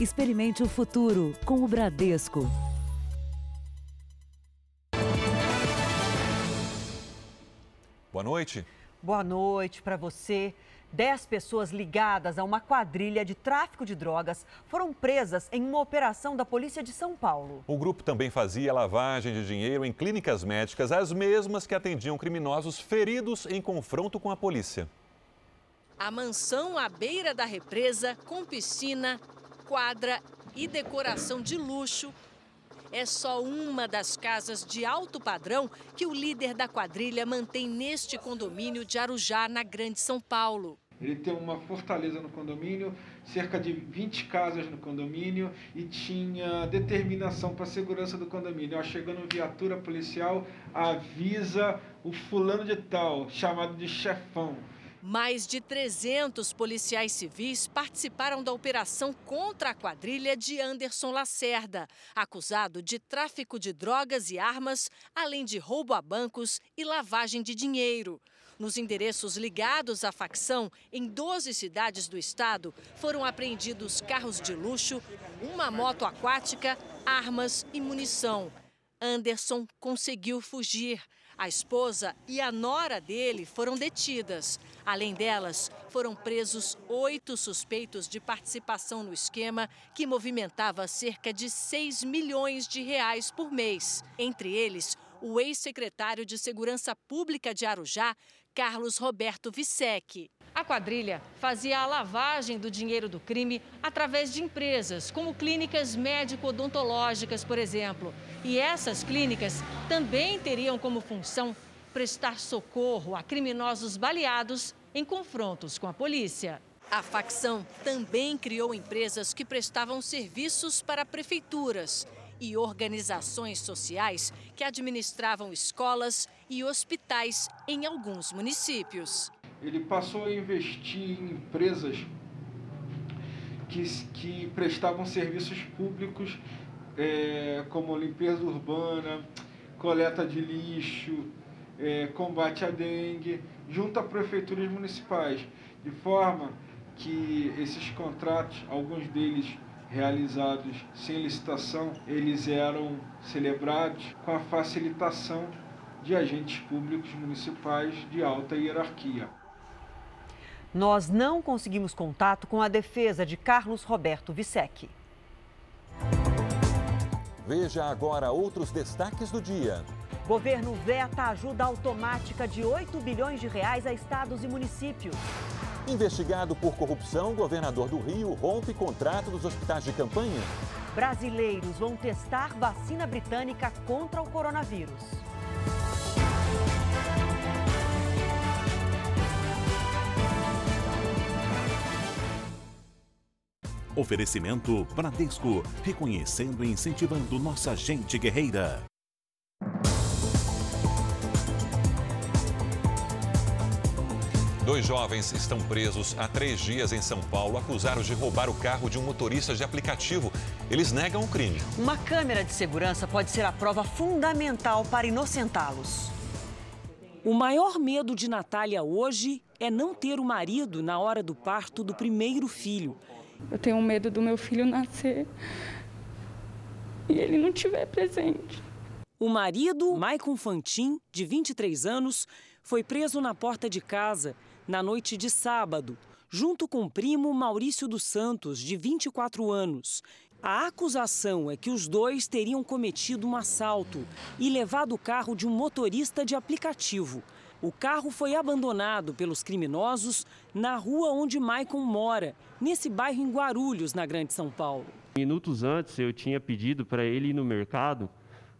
Experimente o futuro com o Bradesco. Boa noite. Boa noite para você. Dez pessoas ligadas a uma quadrilha de tráfico de drogas foram presas em uma operação da Polícia de São Paulo. O grupo também fazia lavagem de dinheiro em clínicas médicas, as mesmas que atendiam criminosos feridos em confronto com a polícia. A mansão à beira da represa, com piscina, quadra e decoração de luxo, é só uma das casas de alto padrão que o líder da quadrilha mantém neste condomínio de Arujá, na Grande São Paulo. Ele tem uma fortaleza no condomínio, cerca de 20 casas no condomínio e tinha determinação para a segurança do condomínio. Chegando viatura policial, avisa o fulano de tal, chamado de chefão. Mais de 300 policiais civis participaram da operação contra a quadrilha de Anderson Lacerda, acusado de tráfico de drogas e armas, além de roubo a bancos e lavagem de dinheiro. Nos endereços ligados à facção, em 12 cidades do estado, foram apreendidos carros de luxo, uma moto aquática, armas e munição. Anderson conseguiu fugir. A esposa e a nora dele foram detidas. Além delas, foram presos oito suspeitos de participação no esquema que movimentava cerca de 6 milhões de reais por mês. Entre eles, o ex-secretário de Segurança Pública de Arujá, Carlos Roberto Vissec. A quadrilha fazia a lavagem do dinheiro do crime através de empresas, como clínicas médico-odontológicas, por exemplo. E essas clínicas também teriam como função prestar socorro a criminosos baleados em confrontos com a polícia. A facção também criou empresas que prestavam serviços para prefeituras e organizações sociais que administravam escolas e hospitais em alguns municípios. Ele passou a investir em empresas que, que prestavam serviços públicos, é, como limpeza urbana, coleta de lixo, é, combate à dengue, junto a prefeituras municipais, de forma que esses contratos, alguns deles realizados sem licitação, eles eram celebrados com a facilitação de agentes públicos municipais de alta hierarquia. Nós não conseguimos contato com a defesa de Carlos Roberto Vissec. Veja agora outros destaques do dia. Governo veta ajuda automática de 8 bilhões de reais a estados e municípios. Investigado por corrupção, governador do Rio rompe contrato dos hospitais de campanha. Brasileiros vão testar vacina britânica contra o coronavírus. Oferecimento Bradesco, reconhecendo e incentivando nossa gente guerreira. Dois jovens estão presos há três dias em São Paulo, acusados de roubar o carro de um motorista de aplicativo. Eles negam o crime. Uma câmera de segurança pode ser a prova fundamental para inocentá-los. O maior medo de Natália hoje é não ter o marido na hora do parto do primeiro filho. Eu tenho medo do meu filho nascer e ele não estiver presente. O marido, Maicon Fantin, de 23 anos, foi preso na porta de casa na noite de sábado, junto com o primo Maurício dos Santos, de 24 anos. A acusação é que os dois teriam cometido um assalto e levado o carro de um motorista de aplicativo. O carro foi abandonado pelos criminosos na rua onde Maicon mora, nesse bairro em Guarulhos, na Grande São Paulo. Minutos antes eu tinha pedido para ele ir no mercado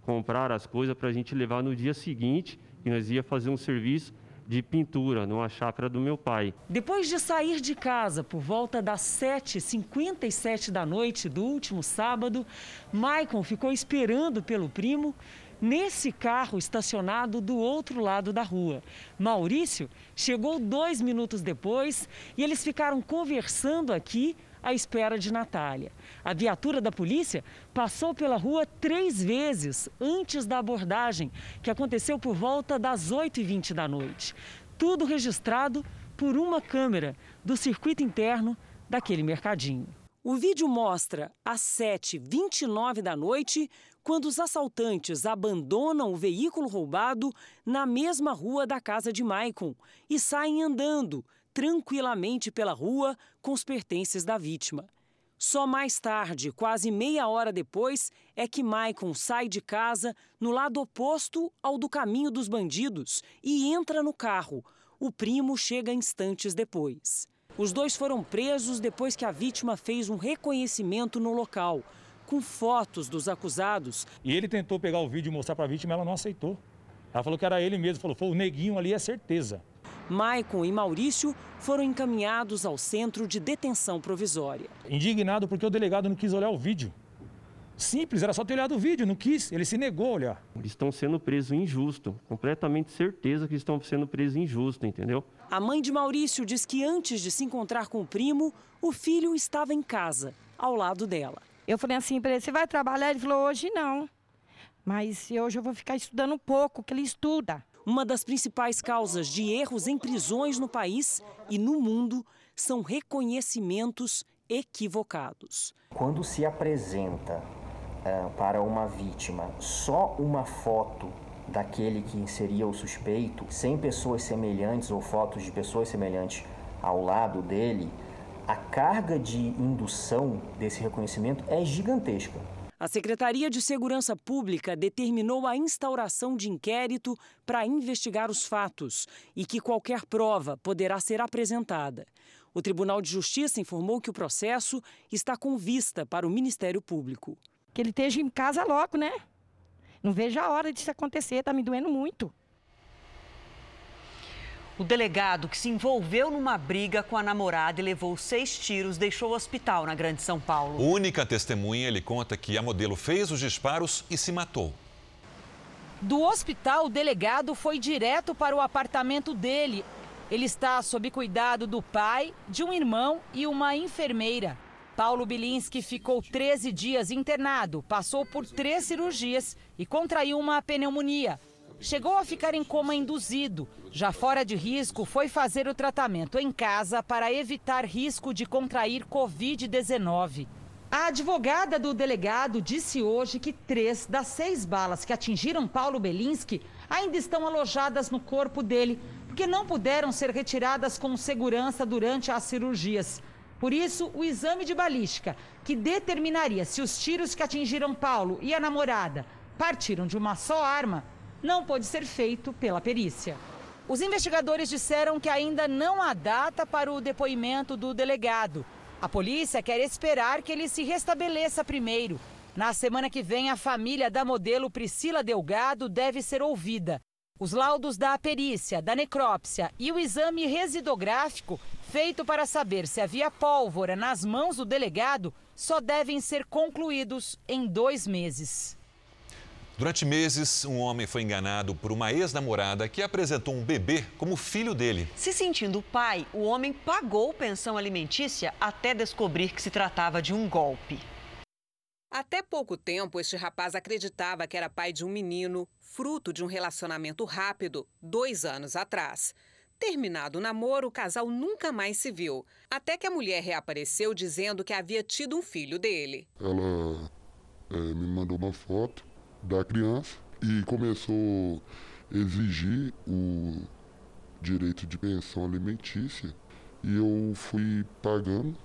comprar as coisas para a gente levar no dia seguinte, e nós ia fazer um serviço de pintura numa chácara do meu pai. Depois de sair de casa por volta das 7h57 da noite do último sábado, Maicon ficou esperando pelo primo nesse carro estacionado do outro lado da rua. Maurício chegou dois minutos depois e eles ficaram conversando aqui à espera de Natália. A viatura da polícia passou pela rua três vezes antes da abordagem, que aconteceu por volta das 8h20 da noite. Tudo registrado por uma câmera do circuito interno daquele mercadinho. O vídeo mostra às 7h29 da noite, quando os assaltantes abandonam o veículo roubado na mesma rua da casa de Maicon e saem andando tranquilamente pela rua com os pertences da vítima. Só mais tarde, quase meia hora depois, é que Maicon sai de casa no lado oposto ao do caminho dos bandidos e entra no carro. O primo chega instantes depois. Os dois foram presos depois que a vítima fez um reconhecimento no local, com fotos dos acusados. E ele tentou pegar o vídeo e mostrar para a vítima, ela não aceitou. Ela falou que era ele mesmo, falou, foi o neguinho ali, é certeza. Maicon e Maurício foram encaminhados ao centro de detenção provisória. Indignado porque o delegado não quis olhar o vídeo. Simples, era só ter olhado o vídeo, não quis, ele se negou a olhar. Eles estão sendo presos injusto, completamente certeza que estão sendo presos injusto, entendeu? A mãe de Maurício diz que antes de se encontrar com o primo, o filho estava em casa, ao lado dela. Eu falei assim para ele: você vai trabalhar? Ele falou: hoje não. Mas hoje eu vou ficar estudando um pouco, que ele estuda. Uma das principais causas de erros em prisões no país e no mundo são reconhecimentos equivocados. Quando se apresenta uh, para uma vítima só uma foto daquele que seria o suspeito, sem pessoas semelhantes ou fotos de pessoas semelhantes ao lado dele, a carga de indução desse reconhecimento é gigantesca. A Secretaria de Segurança Pública determinou a instauração de inquérito para investigar os fatos e que qualquer prova poderá ser apresentada. O Tribunal de Justiça informou que o processo está com vista para o Ministério Público. Que ele esteja em casa logo, né? Não vejo a hora disso acontecer, está me doendo muito. O delegado que se envolveu numa briga com a namorada e levou seis tiros deixou o hospital na Grande São Paulo. Única testemunha, ele conta que a modelo fez os disparos e se matou. Do hospital, o delegado foi direto para o apartamento dele. Ele está sob cuidado do pai, de um irmão e uma enfermeira. Paulo Bilinski ficou 13 dias internado, passou por três cirurgias e contraiu uma pneumonia. Chegou a ficar em coma induzido. Já fora de risco, foi fazer o tratamento em casa para evitar risco de contrair Covid-19. A advogada do delegado disse hoje que três das seis balas que atingiram Paulo Belinski ainda estão alojadas no corpo dele, porque não puderam ser retiradas com segurança durante as cirurgias. Por isso, o exame de balística, que determinaria se os tiros que atingiram Paulo e a namorada partiram de uma só arma, não pôde ser feito pela perícia. Os investigadores disseram que ainda não há data para o depoimento do delegado. A polícia quer esperar que ele se restabeleça primeiro. Na semana que vem, a família da modelo Priscila Delgado deve ser ouvida. Os laudos da perícia, da necrópsia e o exame residográfico, feito para saber se havia pólvora nas mãos do delegado, só devem ser concluídos em dois meses. Durante meses, um homem foi enganado por uma ex-namorada que apresentou um bebê como filho dele. Se sentindo pai, o homem pagou pensão alimentícia até descobrir que se tratava de um golpe. Até pouco tempo, este rapaz acreditava que era pai de um menino, fruto de um relacionamento rápido, dois anos atrás. Terminado o namoro, o casal nunca mais se viu. Até que a mulher reapareceu dizendo que havia tido um filho dele. Ela é, me mandou uma foto da criança e começou a exigir o direito de pensão alimentícia. E eu fui pagando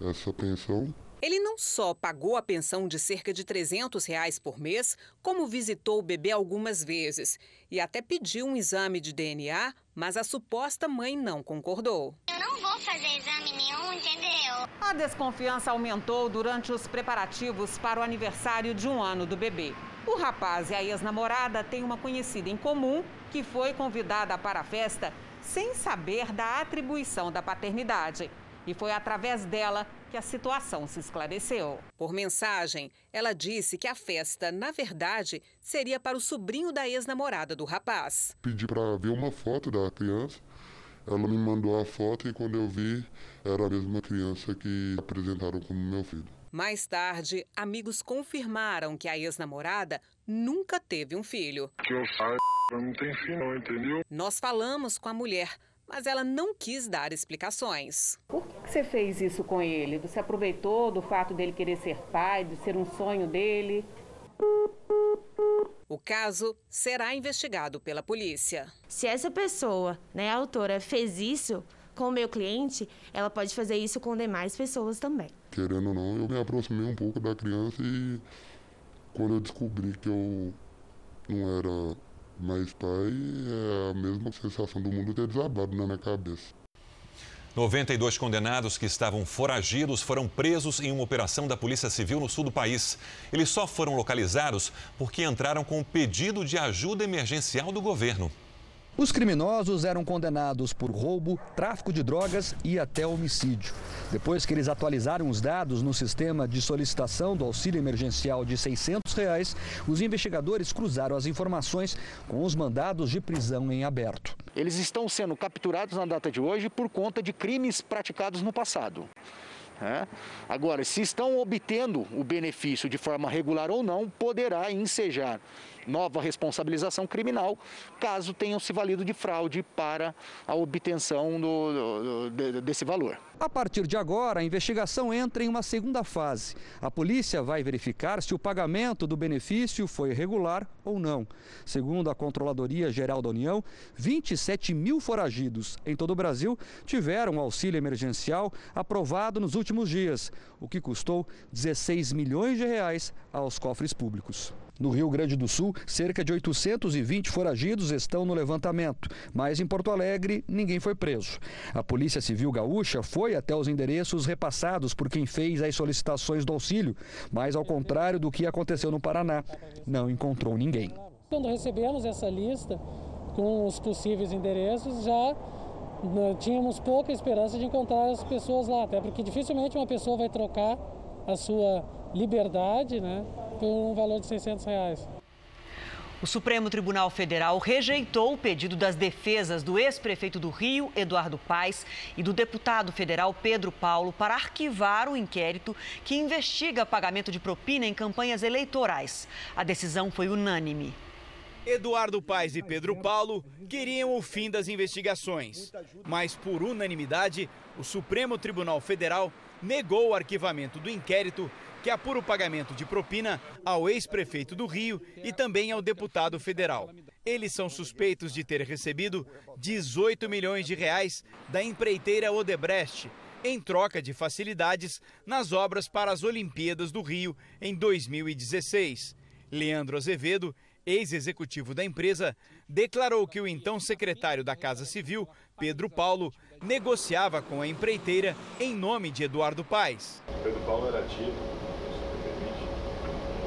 essa pensão ele não só pagou a pensão de cerca de 300 reais por mês, como visitou o bebê algumas vezes e até pediu um exame de DNA, mas a suposta mãe não concordou. Eu não vou fazer exame nenhum, entendeu? A desconfiança aumentou durante os preparativos para o aniversário de um ano do bebê. O rapaz e a ex-namorada têm uma conhecida em comum que foi convidada para a festa sem saber da atribuição da paternidade. E foi através dela que a situação se esclareceu. Por mensagem, ela disse que a festa, na verdade, seria para o sobrinho da ex-namorada do rapaz. Pedi para ver uma foto da criança. Ela me mandou a foto e quando eu vi, era a mesma criança que apresentaram como meu filho. Mais tarde, amigos confirmaram que a ex-namorada nunca teve um filho. Que eu saiba, não tem filho, não, entendeu? Nós falamos com a mulher mas ela não quis dar explicações. Por que você fez isso com ele? Você aproveitou do fato dele querer ser pai, de ser um sonho dele? O caso será investigado pela polícia. Se essa pessoa, né, a autora, fez isso com o meu cliente, ela pode fazer isso com demais pessoas também. Querendo ou não, eu me aproximei um pouco da criança e quando eu descobri que eu não era mais pai, é a mesma sensação do mundo ter desabado na minha cabeça. 92 condenados que estavam foragidos foram presos em uma operação da Polícia Civil no sul do país. Eles só foram localizados porque entraram com um pedido de ajuda emergencial do governo. Os criminosos eram condenados por roubo, tráfico de drogas e até homicídio. Depois que eles atualizaram os dados no sistema de solicitação do auxílio emergencial de 600 reais, os investigadores cruzaram as informações com os mandados de prisão em aberto. Eles estão sendo capturados na data de hoje por conta de crimes praticados no passado. É. Agora, se estão obtendo o benefício de forma regular ou não, poderá ensejar nova responsabilização criminal, caso tenham se valido de fraude para a obtenção do, do, desse valor. A partir de agora, a investigação entra em uma segunda fase. A polícia vai verificar se o pagamento do benefício foi regular ou não. Segundo a Controladoria Geral da União, 27 mil foragidos em todo o Brasil tiveram auxílio emergencial aprovado nos últimos dias, o que custou 16 milhões de reais aos cofres públicos. No Rio Grande do Sul, cerca de 820 foragidos estão no levantamento, mas em Porto Alegre ninguém foi preso. A Polícia Civil Gaúcha foi até os endereços repassados por quem fez as solicitações do auxílio, mas ao contrário do que aconteceu no Paraná, não encontrou ninguém. Quando recebemos essa lista com os possíveis endereços, já né, tínhamos pouca esperança de encontrar as pessoas lá, até porque dificilmente uma pessoa vai trocar a sua liberdade, né, por um valor de 600 reais. O Supremo Tribunal Federal rejeitou o pedido das defesas do ex-prefeito do Rio, Eduardo Paes, e do deputado federal Pedro Paulo para arquivar o inquérito que investiga pagamento de propina em campanhas eleitorais. A decisão foi unânime. Eduardo Paes e Pedro Paulo queriam o fim das investigações, mas por unanimidade, o Supremo Tribunal Federal negou o arquivamento do inquérito que apura o pagamento de propina ao ex-prefeito do Rio e também ao deputado federal. Eles são suspeitos de ter recebido 18 milhões de reais da empreiteira Odebrecht em troca de facilidades nas obras para as Olimpíadas do Rio em 2016. Leandro Azevedo, ex-executivo da empresa, declarou que o então secretário da Casa Civil, Pedro Paulo, negociava com a empreiteira em nome de Eduardo Paes. Pedro Paulo era tido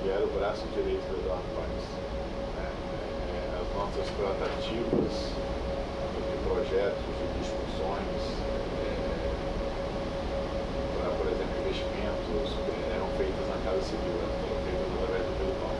ele era o braço direito do Eduardo Paes. É, é, as nossas tratativas de projetos, de discussões, é, para, por exemplo, investimentos, eram feitas na Casa Civil, eram feitas através do Pedro Paulo.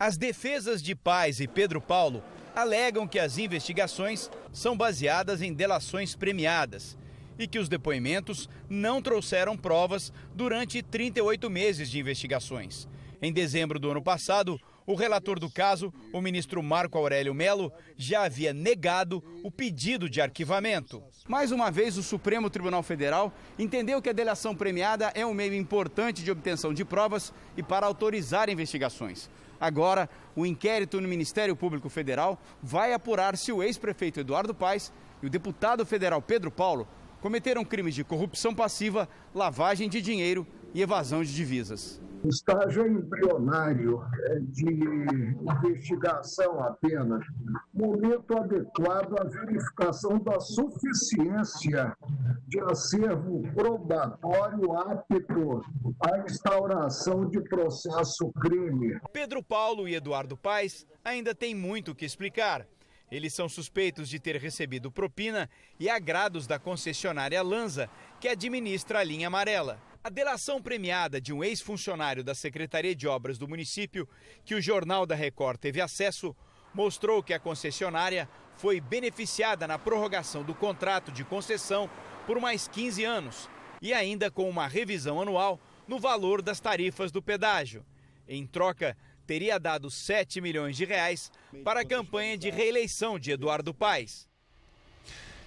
As defesas de Paz e Pedro Paulo alegam que as investigações são baseadas em delações premiadas e que os depoimentos não trouxeram provas durante 38 meses de investigações. Em dezembro do ano passado, o relator do caso, o ministro Marco Aurélio Melo, já havia negado o pedido de arquivamento. Mais uma vez, o Supremo Tribunal Federal entendeu que a delação premiada é um meio importante de obtenção de provas e para autorizar investigações. Agora, o inquérito no Ministério Público Federal vai apurar se o ex-prefeito Eduardo Paes e o deputado federal Pedro Paulo cometeram crimes de corrupção passiva, lavagem de dinheiro e evasão de divisas estágio embrionário é, de investigação apenas, momento adequado à verificação da suficiência de acervo probatório apto à instauração de processo crime. Pedro Paulo e Eduardo Paes ainda têm muito que explicar. Eles são suspeitos de ter recebido propina e agrados da concessionária Lanza, que administra a linha amarela. A delação premiada de um ex-funcionário da Secretaria de Obras do município, que o Jornal da Record teve acesso, mostrou que a concessionária foi beneficiada na prorrogação do contrato de concessão por mais 15 anos e ainda com uma revisão anual no valor das tarifas do pedágio. Em troca, teria dado 7 milhões de reais para a campanha de reeleição de Eduardo Paes.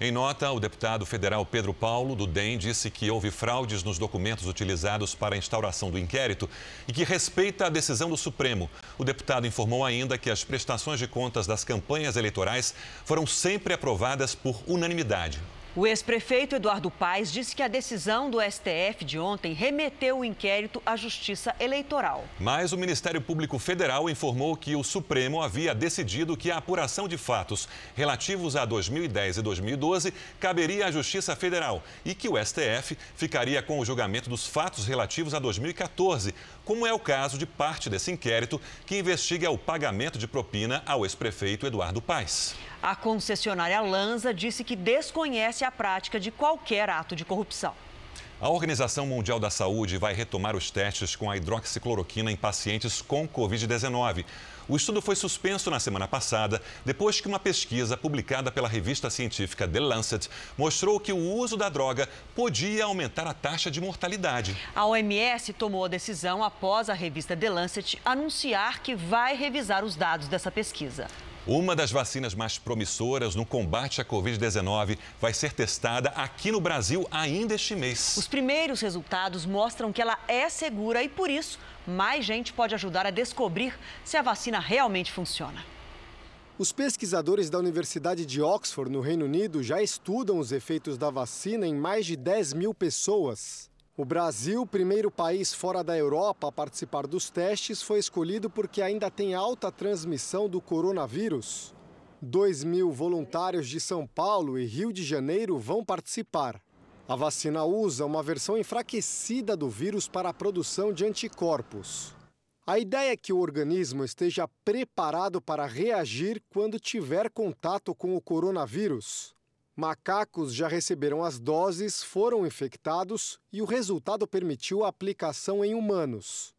Em nota, o deputado federal Pedro Paulo, do DEM, disse que houve fraudes nos documentos utilizados para a instauração do inquérito e que respeita a decisão do Supremo. O deputado informou ainda que as prestações de contas das campanhas eleitorais foram sempre aprovadas por unanimidade. O ex-prefeito Eduardo Paes disse que a decisão do STF de ontem remeteu o inquérito à Justiça Eleitoral. Mas o Ministério Público Federal informou que o Supremo havia decidido que a apuração de fatos relativos a 2010 e 2012 caberia à Justiça Federal e que o STF ficaria com o julgamento dos fatos relativos a 2014, como é o caso de parte desse inquérito que investiga o pagamento de propina ao ex-prefeito Eduardo Paes. A concessionária Lanza disse que desconhece a prática de qualquer ato de corrupção. A Organização Mundial da Saúde vai retomar os testes com a hidroxicloroquina em pacientes com Covid-19. O estudo foi suspenso na semana passada, depois que uma pesquisa publicada pela revista científica The Lancet mostrou que o uso da droga podia aumentar a taxa de mortalidade. A OMS tomou a decisão após a revista The Lancet anunciar que vai revisar os dados dessa pesquisa. Uma das vacinas mais promissoras no combate à Covid-19 vai ser testada aqui no Brasil ainda este mês. Os primeiros resultados mostram que ela é segura e, por isso, mais gente pode ajudar a descobrir se a vacina realmente funciona. Os pesquisadores da Universidade de Oxford, no Reino Unido, já estudam os efeitos da vacina em mais de 10 mil pessoas. O Brasil, primeiro país fora da Europa a participar dos testes, foi escolhido porque ainda tem alta transmissão do coronavírus. 2 mil voluntários de São Paulo e Rio de Janeiro vão participar. A vacina usa uma versão enfraquecida do vírus para a produção de anticorpos. A ideia é que o organismo esteja preparado para reagir quando tiver contato com o coronavírus. Macacos já receberam as doses, foram infectados e o resultado permitiu a aplicação em humanos.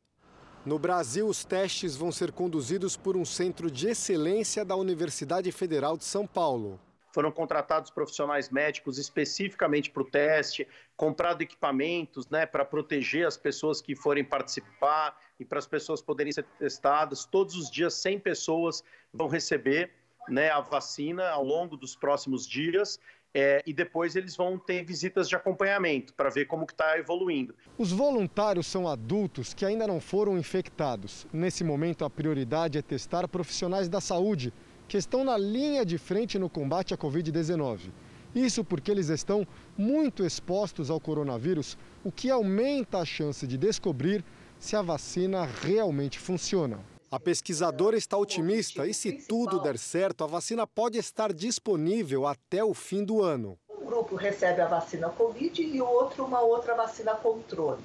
No Brasil, os testes vão ser conduzidos por um centro de excelência da Universidade Federal de São Paulo. Foram contratados profissionais médicos especificamente para o teste, comprado equipamentos né, para proteger as pessoas que forem participar e para as pessoas poderem ser testadas. Todos os dias, 100 pessoas vão receber né, a vacina ao longo dos próximos dias é, e depois eles vão ter visitas de acompanhamento para ver como está evoluindo. Os voluntários são adultos que ainda não foram infectados. Nesse momento, a prioridade é testar profissionais da saúde que estão na linha de frente no combate à Covid-19. Isso porque eles estão muito expostos ao coronavírus, o que aumenta a chance de descobrir se a vacina realmente funciona. A pesquisadora está otimista e, se tudo der certo, a vacina pode estar disponível até o fim do ano. Um grupo recebe a vacina Covid e o outro uma outra vacina controle.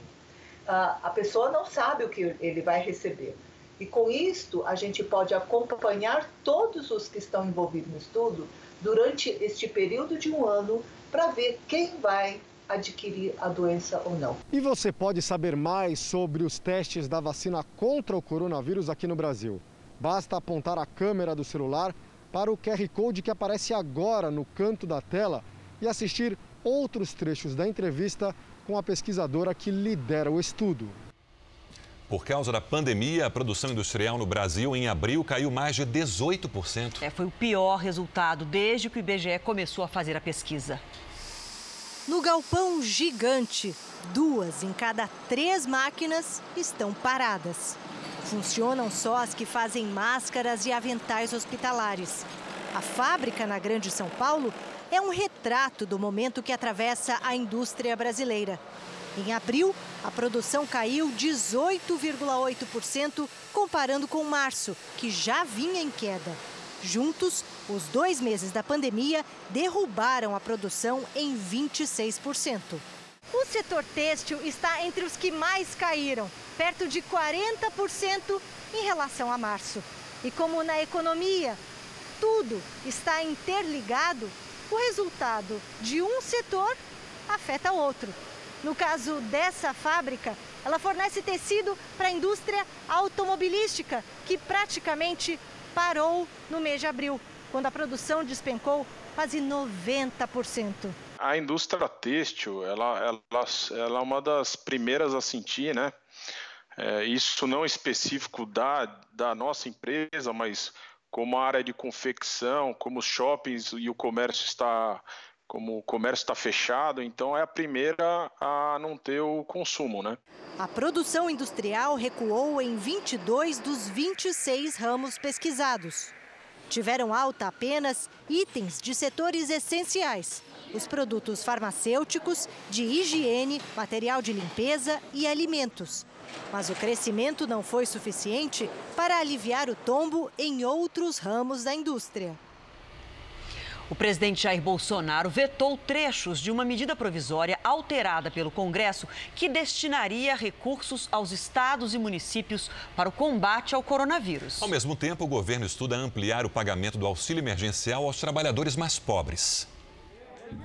A pessoa não sabe o que ele vai receber. E com isto, a gente pode acompanhar todos os que estão envolvidos no estudo durante este período de um ano para ver quem vai adquirir a doença ou não. E você pode saber mais sobre os testes da vacina contra o coronavírus aqui no Brasil. Basta apontar a câmera do celular para o QR Code que aparece agora no canto da tela e assistir outros trechos da entrevista com a pesquisadora que lidera o estudo. Por causa da pandemia, a produção industrial no Brasil em abril caiu mais de 18%. É, foi o pior resultado desde que o IBGE começou a fazer a pesquisa. No galpão gigante, duas em cada três máquinas estão paradas. Funcionam só as que fazem máscaras e aventais hospitalares. A fábrica na Grande São Paulo é um retrato do momento que atravessa a indústria brasileira. Em abril, a produção caiu 18,8% comparando com março, que já vinha em queda. Juntos, os dois meses da pandemia derrubaram a produção em 26%. O setor têxtil está entre os que mais caíram, perto de 40% em relação a março. E como na economia tudo está interligado, o resultado de um setor afeta outro. No caso dessa fábrica, ela fornece tecido para a indústria automobilística, que praticamente parou no mês de abril, quando a produção despencou quase 90%. A indústria têxtil, ela, ela, ela é uma das primeiras a sentir, né? É, isso não específico da, da nossa empresa, mas como a área de confecção, como os shoppings e o comércio está como o comércio está fechado, então é a primeira a não ter o consumo, né? A produção industrial recuou em 22 dos 26 ramos pesquisados. Tiveram alta apenas itens de setores essenciais, os produtos farmacêuticos, de higiene, material de limpeza e alimentos. Mas o crescimento não foi suficiente para aliviar o tombo em outros ramos da indústria. O presidente Jair Bolsonaro vetou trechos de uma medida provisória alterada pelo Congresso que destinaria recursos aos estados e municípios para o combate ao coronavírus. Ao mesmo tempo, o governo estuda ampliar o pagamento do auxílio emergencial aos trabalhadores mais pobres.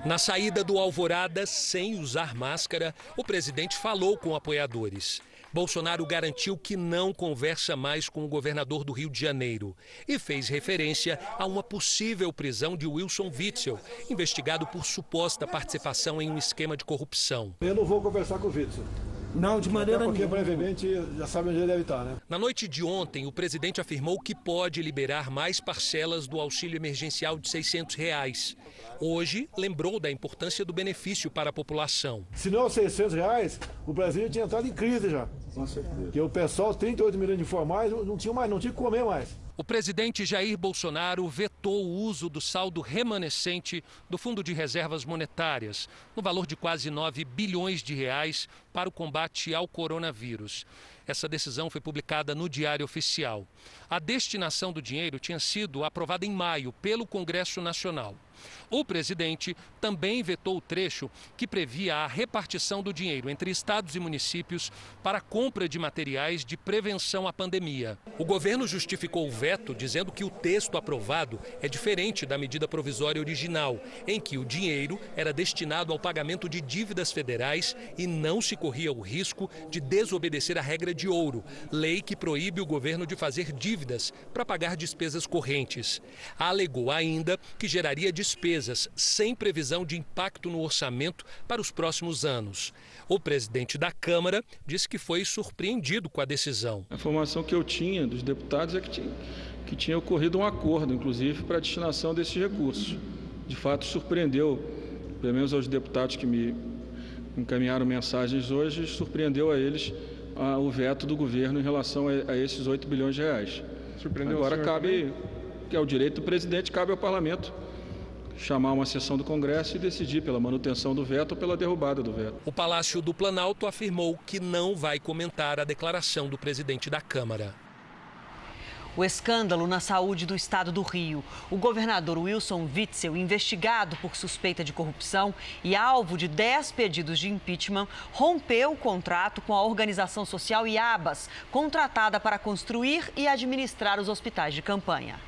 Na saída do Alvorada, sem usar máscara, o presidente falou com apoiadores. Bolsonaro garantiu que não conversa mais com o governador do Rio de Janeiro e fez referência a uma possível prisão de Wilson Witzel, investigado por suposta participação em um esquema de corrupção. Eu não vou conversar com o Witzel. Não, de maneira Porque brevemente já sabe onde ele deve estar, né? Na noite de ontem, o presidente afirmou que pode liberar mais parcelas do auxílio emergencial de 600 reais. Hoje, lembrou da importância do benefício para a população. Se não 600 reais, o Brasil tinha entrado em crise já. Porque o pessoal, 38 milhões de informais, não tinha mais, não tinha que comer mais. O presidente Jair Bolsonaro vetou o uso do saldo remanescente do Fundo de Reservas Monetárias, no valor de quase 9 bilhões de reais, para o combate ao coronavírus. Essa decisão foi publicada no Diário Oficial. A destinação do dinheiro tinha sido aprovada em maio pelo Congresso Nacional. O presidente também vetou o trecho que previa a repartição do dinheiro entre estados e municípios para a compra de materiais de prevenção à pandemia. O governo justificou o veto dizendo que o texto aprovado é diferente da medida provisória original, em que o dinheiro era destinado ao pagamento de dívidas federais e não se corria o risco de desobedecer a regra de ouro, lei que proíbe o governo de fazer dívidas para pagar despesas correntes. Alegou ainda que geraria despesas sem previsão de impacto no orçamento para os próximos anos. O presidente da Câmara disse que foi surpreendido com a decisão. A informação que eu tinha dos deputados é que tinha, que tinha ocorrido um acordo, inclusive, para a destinação desses recursos. De fato, surpreendeu, pelo menos aos deputados que me encaminharam mensagens hoje, surpreendeu a eles a, o veto do governo em relação a, a esses 8 bilhões de reais. Surpreendeu Agora cabe, também? que é o direito do presidente, cabe ao parlamento chamar uma sessão do Congresso e decidir pela manutenção do veto ou pela derrubada do veto. O Palácio do Planalto afirmou que não vai comentar a declaração do presidente da Câmara. O escândalo na saúde do estado do Rio. O governador Wilson Witzel, investigado por suspeita de corrupção e alvo de 10 pedidos de impeachment, rompeu o contrato com a organização social IABAS, contratada para construir e administrar os hospitais de campanha.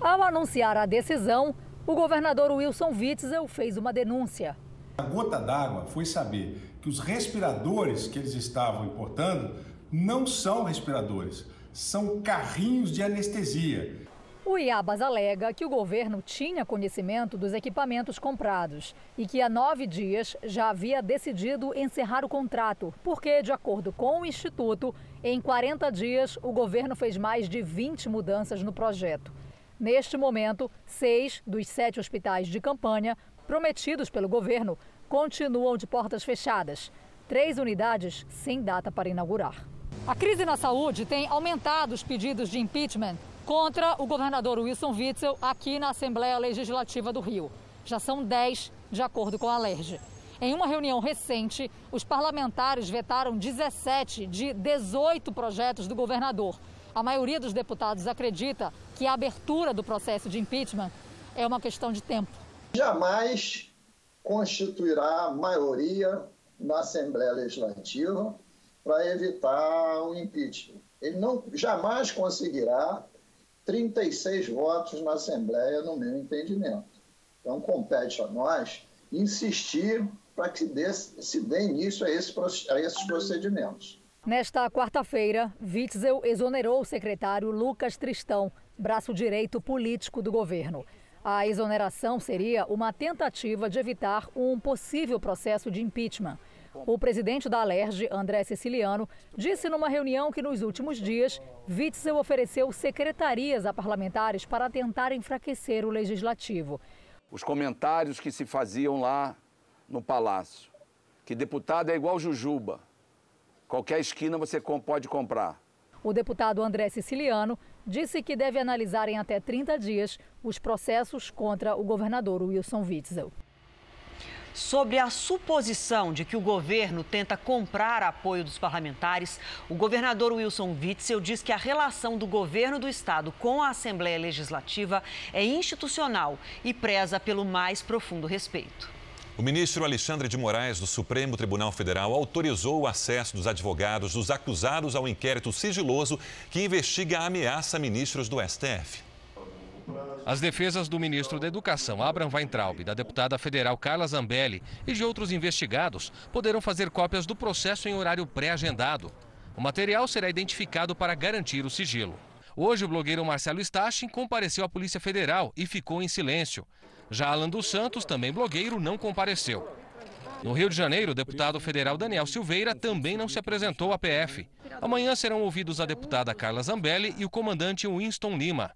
Ao anunciar a decisão, o governador Wilson Witzel fez uma denúncia. A gota d'água foi saber que os respiradores que eles estavam importando não são respiradores, são carrinhos de anestesia. O IABAS alega que o governo tinha conhecimento dos equipamentos comprados e que há nove dias já havia decidido encerrar o contrato, porque, de acordo com o Instituto, em 40 dias o governo fez mais de 20 mudanças no projeto. Neste momento, seis dos sete hospitais de campanha prometidos pelo governo continuam de portas fechadas. Três unidades sem data para inaugurar. A crise na saúde tem aumentado os pedidos de impeachment contra o governador Wilson Witzel aqui na Assembleia Legislativa do Rio. Já são 10, de acordo com a LERJ. Em uma reunião recente, os parlamentares vetaram 17 de 18 projetos do governador. A maioria dos deputados acredita que a abertura do processo de impeachment é uma questão de tempo. Jamais constituirá maioria na Assembleia Legislativa para evitar o impeachment. Ele não jamais conseguirá 36 votos na Assembleia, no meu entendimento. Então, compete a nós insistir para que dê, se dê início a, esse, a esses procedimentos. Nesta quarta-feira, Witzel exonerou o secretário Lucas Tristão, braço direito político do governo. A exoneração seria uma tentativa de evitar um possível processo de impeachment. O presidente da Alerj, André Siciliano, disse numa reunião que nos últimos dias, Witzel ofereceu secretarias a parlamentares para tentar enfraquecer o legislativo. os comentários que se faziam lá no palácio, que deputado é igual Jujuba, qualquer esquina você pode comprar. O deputado André Siciliano disse que deve analisar em até 30 dias os processos contra o governador Wilson Witzel. Sobre a suposição de que o governo tenta comprar apoio dos parlamentares, o governador Wilson Witzel diz que a relação do governo do estado com a Assembleia Legislativa é institucional e preza pelo mais profundo respeito. O ministro Alexandre de Moraes, do Supremo Tribunal Federal, autorizou o acesso dos advogados dos acusados ao inquérito sigiloso que investiga a ameaça a ministros do STF. As defesas do ministro da Educação, Abraham Weintraub, da deputada federal Carla Zambelli e de outros investigados poderão fazer cópias do processo em horário pré-agendado. O material será identificado para garantir o sigilo. Hoje, o blogueiro Marcelo Stachin compareceu à Polícia Federal e ficou em silêncio. Já Alan dos Santos, também blogueiro, não compareceu. No Rio de Janeiro, o deputado federal Daniel Silveira também não se apresentou à PF. Amanhã serão ouvidos a deputada Carla Zambelli e o comandante Winston Lima.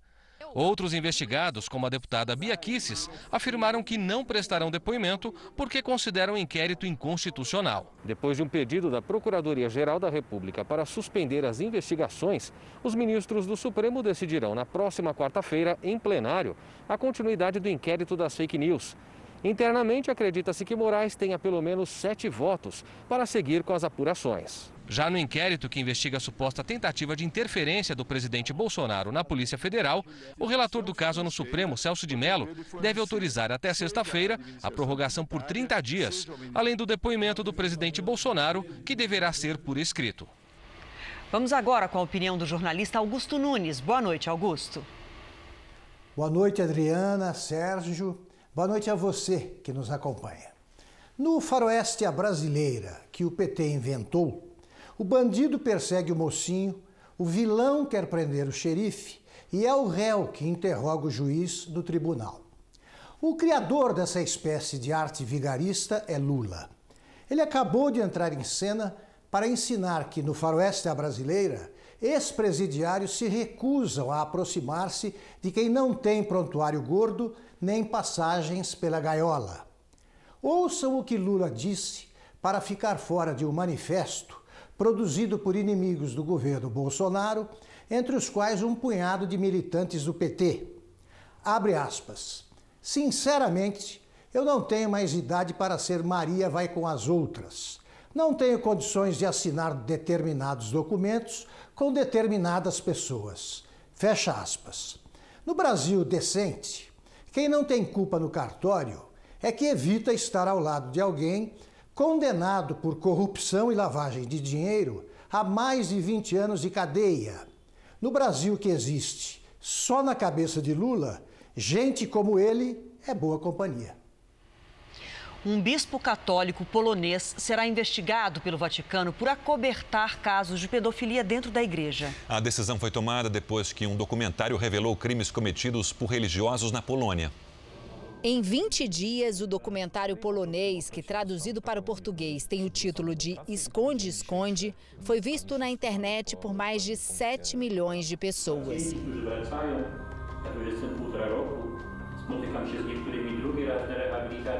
Outros investigados, como a deputada Bia Kisses, afirmaram que não prestarão depoimento porque consideram o inquérito inconstitucional. Depois de um pedido da Procuradoria-Geral da República para suspender as investigações, os ministros do Supremo decidirão na próxima quarta-feira, em plenário, a continuidade do inquérito das fake news. Internamente, acredita-se que Moraes tenha pelo menos sete votos para seguir com as apurações. Já no inquérito que investiga a suposta tentativa de interferência do presidente Bolsonaro na Polícia Federal, o relator do caso no Supremo, Celso de Mello, deve autorizar até sexta-feira a prorrogação por 30 dias, além do depoimento do presidente Bolsonaro, que deverá ser por escrito. Vamos agora com a opinião do jornalista Augusto Nunes. Boa noite, Augusto. Boa noite, Adriana, Sérgio. Boa noite a você que nos acompanha. No faroeste à brasileira que o PT inventou, o bandido persegue o mocinho, o vilão quer prender o xerife e é o réu que interroga o juiz no tribunal. O criador dessa espécie de arte vigarista é Lula. Ele acabou de entrar em cena para ensinar que no faroeste à brasileira, ex-presidiários se recusam a aproximar-se de quem não tem prontuário gordo nem passagens pela gaiola. Ouçam o que Lula disse para ficar fora de um manifesto produzido por inimigos do governo Bolsonaro, entre os quais um punhado de militantes do PT. Abre aspas. Sinceramente, eu não tenho mais idade para ser Maria vai com as outras. Não tenho condições de assinar determinados documentos com determinadas pessoas. Fecha aspas. No Brasil decente, quem não tem culpa no cartório é que evita estar ao lado de alguém condenado por corrupção e lavagem de dinheiro a mais de 20 anos de cadeia. No Brasil que existe, só na cabeça de Lula, gente como ele é boa companhia. Um bispo católico polonês será investigado pelo Vaticano por acobertar casos de pedofilia dentro da igreja. A decisão foi tomada depois que um documentário revelou crimes cometidos por religiosos na Polônia. Em 20 dias, o documentário polonês, que traduzido para o português tem o título de Esconde, Esconde, foi visto na internet por mais de 7 milhões de pessoas.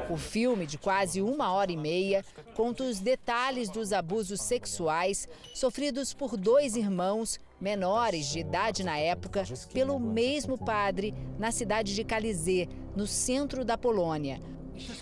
O filme, de quase uma hora e meia, conta os detalhes dos abusos sexuais sofridos por dois irmãos menores de idade na época pelo mesmo padre na cidade de Kalizé, no centro da Polônia.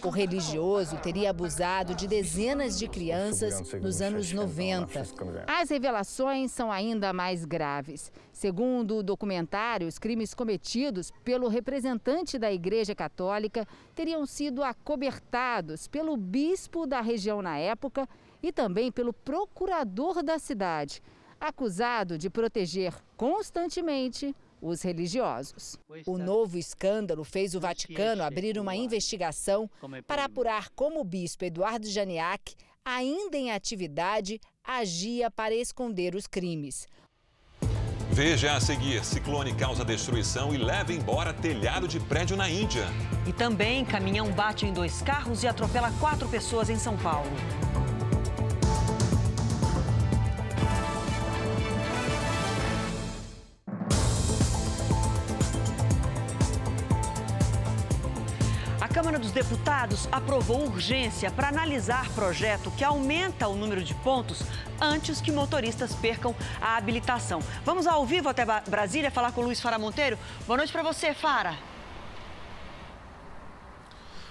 O religioso teria abusado de dezenas de crianças nos anos 90. As revelações são ainda mais graves. Segundo o documentário, os crimes cometidos pelo representante da Igreja Católica teriam sido acobertados pelo bispo da região na época e também pelo procurador da cidade, acusado de proteger constantemente os religiosos. O novo escândalo fez o Vaticano abrir uma investigação para apurar como o bispo Eduardo Janiak, ainda em atividade, agia para esconder os crimes. Veja a seguir: ciclone causa destruição e leva embora telhado de prédio na Índia. E também caminhão bate em dois carros e atropela quatro pessoas em São Paulo. Câmara dos Deputados aprovou urgência para analisar projeto que aumenta o número de pontos antes que motoristas percam a habilitação. Vamos ao vivo até Brasília falar com o Luiz Fara Monteiro. Boa noite para você, Fara.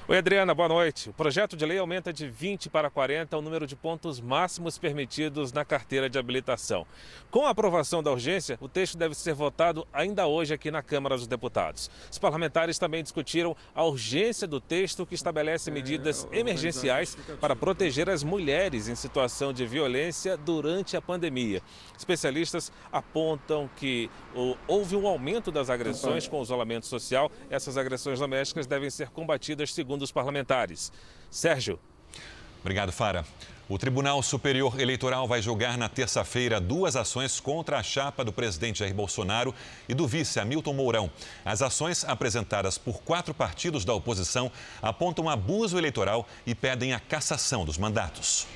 Oi, Adriana, boa noite. O projeto de lei aumenta de 20 para 40 o número de pontos máximos permitidos na carteira de habilitação. Com a aprovação da urgência, o texto deve ser votado ainda hoje aqui na Câmara dos Deputados. Os parlamentares também discutiram a urgência do texto que estabelece medidas emergenciais para proteger as mulheres em situação de violência durante a pandemia. Especialistas apontam que houve um aumento das agressões com o isolamento social. Essas agressões domésticas devem ser combatidas segundo segundo os parlamentares. Sérgio. Obrigado, Fara. O Tribunal Superior Eleitoral vai julgar na terça-feira duas ações contra a chapa do presidente Jair Bolsonaro e do vice Hamilton Mourão. As ações apresentadas por quatro partidos da oposição apontam abuso eleitoral e pedem a cassação dos mandatos.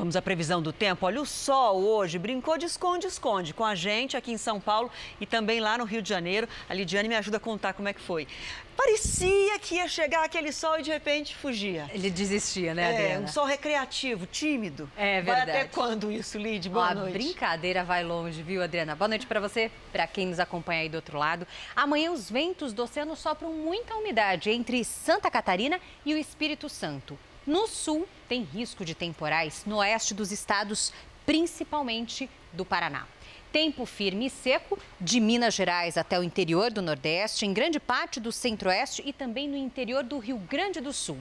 Vamos à previsão do tempo. Olha, o sol hoje brincou de esconde-esconde com a gente aqui em São Paulo e também lá no Rio de Janeiro. A Lidiane me ajuda a contar como é que foi. Parecia que ia chegar aquele sol e de repente fugia. Ele desistia, né, Adriana? É, um sol recreativo, tímido. É verdade. Vai até quando isso, Lid? Boa a noite. A brincadeira vai longe, viu, Adriana? Boa noite para você, para quem nos acompanha aí do outro lado. Amanhã os ventos do oceano sopram muita umidade entre Santa Catarina e o Espírito Santo. No sul, tem risco de temporais no oeste dos estados, principalmente do Paraná. Tempo firme e seco de Minas Gerais até o interior do Nordeste, em grande parte do Centro-Oeste e também no interior do Rio Grande do Sul.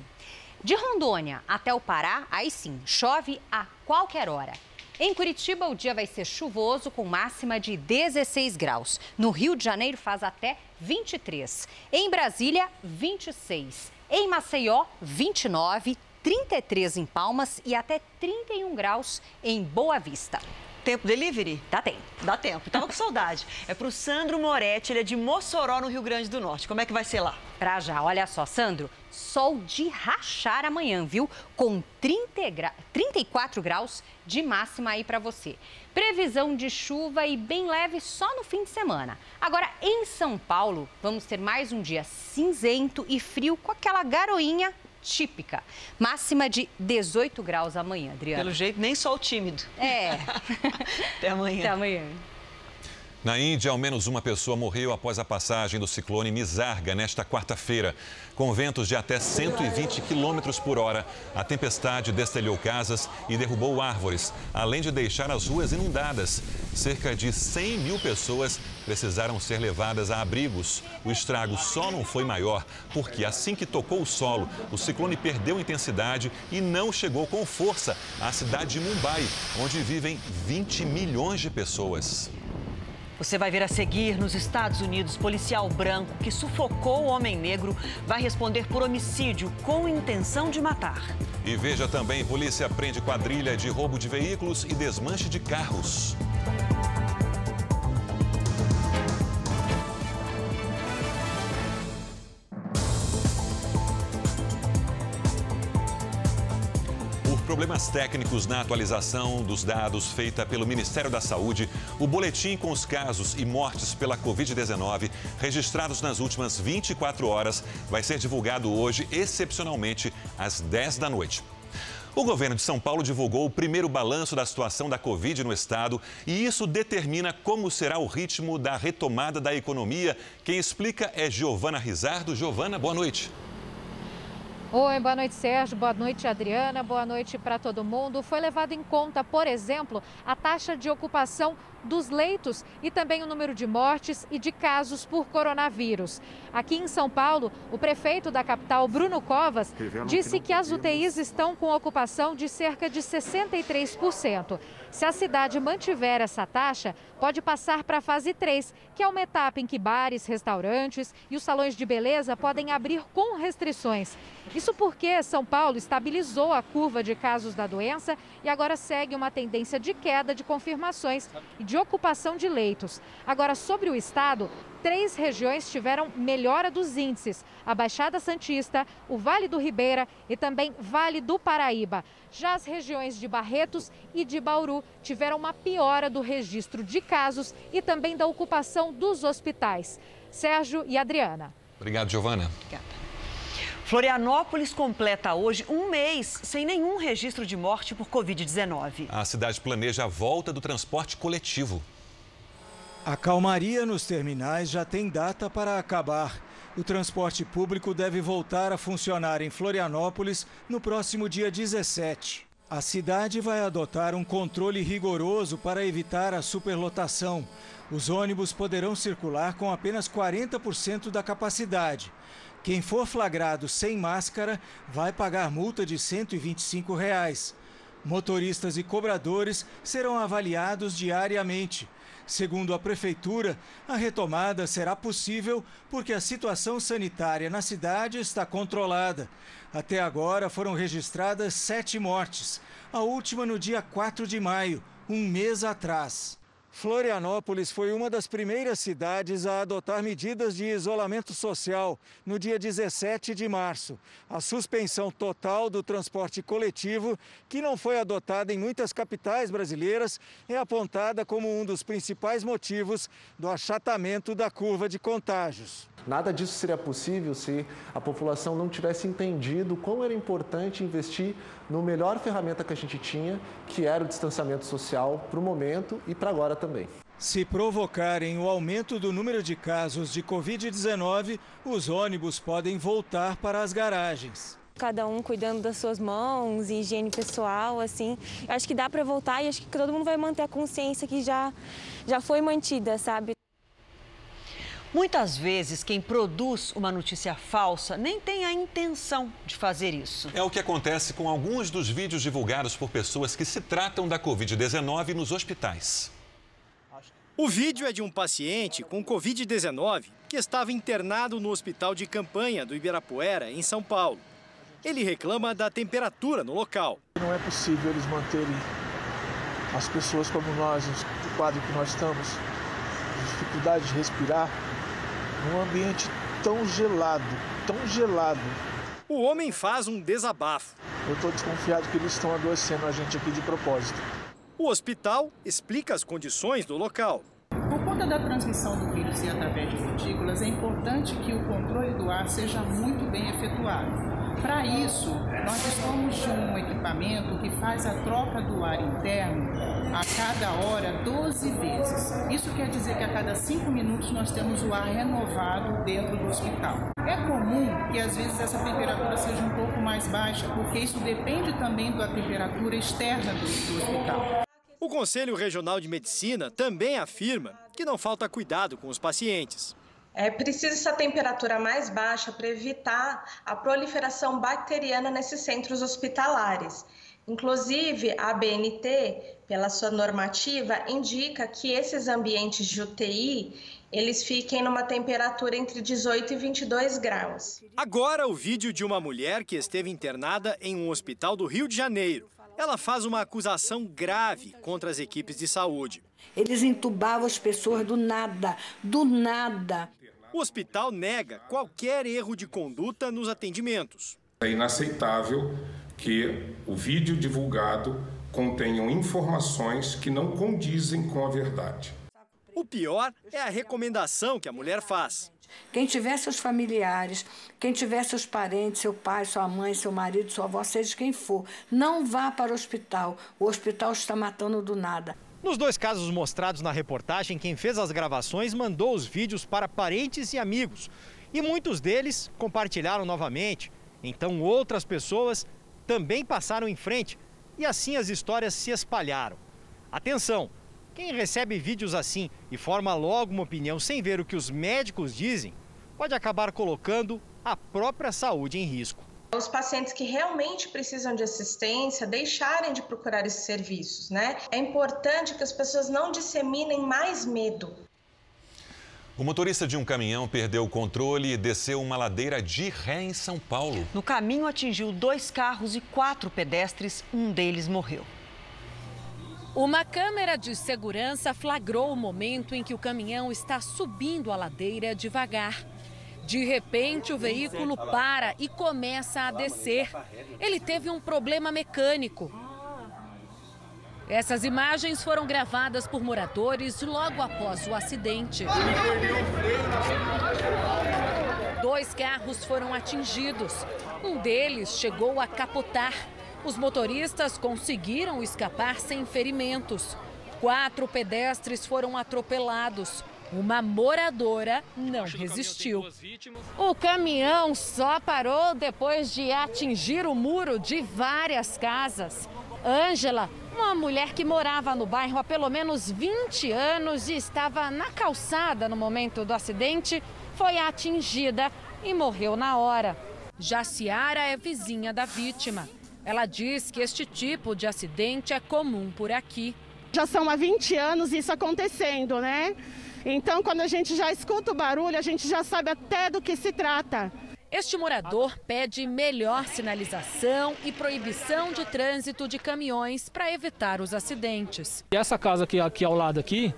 De Rondônia até o Pará, aí sim, chove a qualquer hora. Em Curitiba, o dia vai ser chuvoso, com máxima de 16 graus. No Rio de Janeiro, faz até 23. Em Brasília, 26. Em Maceió, 29. 33 em Palmas e até 31 graus em Boa Vista. Tempo delivery? Dá tempo. Dá tempo. Tava com saudade. É pro Sandro Moretti, ele é de Mossoró, no Rio Grande do Norte. Como é que vai ser lá? Pra já, olha só, Sandro, sol de rachar amanhã, viu? Com 30 gra... 34 graus de máxima aí para você. Previsão de chuva e bem leve só no fim de semana. Agora, em São Paulo, vamos ter mais um dia cinzento e frio com aquela garoinha típica. Máxima de 18 graus amanhã, Adriana. Pelo jeito, nem sol tímido. É. Até amanhã. Até amanhã. Na Índia, ao menos uma pessoa morreu após a passagem do ciclone Nisarga nesta quarta-feira. Com ventos de até 120 km por hora, a tempestade destelhou casas e derrubou árvores, além de deixar as ruas inundadas. Cerca de 100 mil pessoas precisaram ser levadas a abrigos. O estrago só não foi maior porque, assim que tocou o solo, o ciclone perdeu intensidade e não chegou com força à cidade de Mumbai, onde vivem 20 milhões de pessoas. Você vai ver a seguir nos Estados Unidos, policial branco que sufocou o homem negro vai responder por homicídio com intenção de matar. E veja também, polícia prende quadrilha de roubo de veículos e desmanche de carros. Problemas técnicos na atualização dos dados feita pelo Ministério da Saúde, o boletim com os casos e mortes pela Covid-19 registrados nas últimas 24 horas vai ser divulgado hoje, excepcionalmente, às 10 da noite. O governo de São Paulo divulgou o primeiro balanço da situação da Covid no estado e isso determina como será o ritmo da retomada da economia. Quem explica é Giovana Rizardo. Giovana, boa noite. Oi, boa noite, Sérgio. Boa noite, Adriana. Boa noite para todo mundo. Foi levado em conta, por exemplo, a taxa de ocupação dos leitos e também o número de mortes e de casos por coronavírus. Aqui em São Paulo, o prefeito da capital, Bruno Covas, disse que as UTIs estão com ocupação de cerca de 63%. Se a cidade mantiver essa taxa, pode passar para a fase 3, que é uma etapa em que bares, restaurantes e os salões de beleza podem abrir com restrições. Isso porque São Paulo estabilizou a curva de casos da doença e agora segue uma tendência de queda de confirmações e de ocupação de leitos. Agora, sobre o estado, três regiões tiveram melhora dos índices: a Baixada Santista, o Vale do Ribeira e também Vale do Paraíba. Já as regiões de Barretos e de Bauru tiveram uma piora do registro de casos e também da ocupação dos hospitais. Sérgio e Adriana. Obrigado, Giovana. Obrigada. Florianópolis completa hoje um mês sem nenhum registro de morte por Covid-19. A cidade planeja a volta do transporte coletivo. A calmaria nos terminais já tem data para acabar. O transporte público deve voltar a funcionar em Florianópolis no próximo dia 17. A cidade vai adotar um controle rigoroso para evitar a superlotação. Os ônibus poderão circular com apenas 40% da capacidade. Quem for flagrado sem máscara vai pagar multa de 125 reais. Motoristas e cobradores serão avaliados diariamente. Segundo a Prefeitura, a retomada será possível porque a situação sanitária na cidade está controlada. Até agora foram registradas sete mortes, a última no dia 4 de maio, um mês atrás. Florianópolis foi uma das primeiras cidades a adotar medidas de isolamento social no dia 17 de março. A suspensão total do transporte coletivo, que não foi adotada em muitas capitais brasileiras, é apontada como um dos principais motivos do achatamento da curva de contágios. Nada disso seria possível se a população não tivesse entendido como era importante investir no melhor ferramenta que a gente tinha, que era o distanciamento social para o momento e para agora também. Se provocarem o aumento do número de casos de Covid-19, os ônibus podem voltar para as garagens cada um cuidando das suas mãos, higiene pessoal, assim. Acho que dá para voltar e acho que todo mundo vai manter a consciência que já já foi mantida, sabe? Muitas vezes, quem produz uma notícia falsa nem tem a intenção de fazer isso. É o que acontece com alguns dos vídeos divulgados por pessoas que se tratam da Covid-19 nos hospitais. O vídeo é de um paciente com Covid-19 que estava internado no hospital de campanha do Ibirapuera, em São Paulo. Ele reclama da temperatura no local. Não é possível eles manterem as pessoas como nós, no quadro que nós estamos, dificuldade de respirar, num ambiente tão gelado, tão gelado. O homem faz um desabafo. Eu estou desconfiado que eles estão adoecendo a gente aqui de propósito. O hospital explica as condições do local. Por conta da transmissão do vírus e através de gotículas, é importante que o controle do ar seja muito bem efetuado. Para isso, nós dispomos de um equipamento que faz a troca do ar interno a cada hora 12 vezes. Isso quer dizer que a cada 5 minutos nós temos o ar renovado dentro do hospital. É comum que às vezes essa temperatura seja um pouco mais baixa, porque isso depende também da temperatura externa do, do hospital. O Conselho Regional de Medicina também afirma que não falta cuidado com os pacientes. É preciso essa temperatura mais baixa para evitar a proliferação bacteriana nesses centros hospitalares. Inclusive, a BNT, pela sua normativa, indica que esses ambientes de UTI eles fiquem numa temperatura entre 18 e 22 graus. Agora, o vídeo de uma mulher que esteve internada em um hospital do Rio de Janeiro. Ela faz uma acusação grave contra as equipes de saúde. Eles entubavam as pessoas do nada, do nada. O hospital nega qualquer erro de conduta nos atendimentos. É inaceitável que o vídeo divulgado contenham informações que não condizem com a verdade. O pior é a recomendação que a mulher faz. Quem tiver seus familiares, quem tiver seus parentes, seu pai, sua mãe, seu marido, sua avó, seja quem for, não vá para o hospital. O hospital está matando do nada. Nos dois casos mostrados na reportagem, quem fez as gravações mandou os vídeos para parentes e amigos. E muitos deles compartilharam novamente. Então outras pessoas também passaram em frente. E assim as histórias se espalharam. Atenção! Quem recebe vídeos assim e forma logo uma opinião sem ver o que os médicos dizem, pode acabar colocando a própria saúde em risco os pacientes que realmente precisam de assistência deixarem de procurar esses serviços, né? É importante que as pessoas não disseminem mais medo. O motorista de um caminhão perdeu o controle e desceu uma ladeira de ré em São Paulo. No caminho, atingiu dois carros e quatro pedestres. Um deles morreu. Uma câmera de segurança flagrou o momento em que o caminhão está subindo a ladeira devagar. De repente, o veículo para e começa a descer. Ele teve um problema mecânico. Essas imagens foram gravadas por moradores logo após o acidente. Dois carros foram atingidos. Um deles chegou a capotar. Os motoristas conseguiram escapar sem ferimentos. Quatro pedestres foram atropelados. Uma moradora não resistiu. O caminhão só parou depois de atingir o muro de várias casas. Ângela, uma mulher que morava no bairro há pelo menos 20 anos e estava na calçada no momento do acidente, foi atingida e morreu na hora. Jaciara é vizinha da vítima. Ela diz que este tipo de acidente é comum por aqui. Já são há 20 anos isso acontecendo, né? Então, quando a gente já escuta o barulho, a gente já sabe até do que se trata. Este morador pede melhor sinalização e proibição de trânsito de caminhões para evitar os acidentes. E essa casa aqui, aqui ao lado aqui,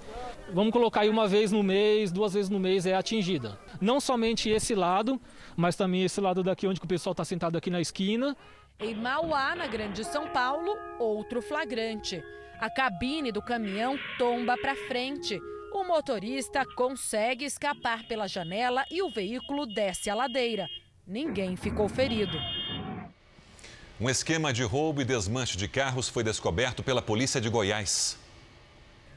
vamos colocar aí uma vez no mês, duas vezes no mês é atingida. Não somente esse lado, mas também esse lado daqui onde o pessoal está sentado aqui na esquina. Em Mauá, na Grande São Paulo, outro flagrante. A cabine do caminhão tomba para frente. O motorista consegue escapar pela janela e o veículo desce a ladeira. Ninguém ficou ferido. Um esquema de roubo e desmanche de carros foi descoberto pela polícia de Goiás.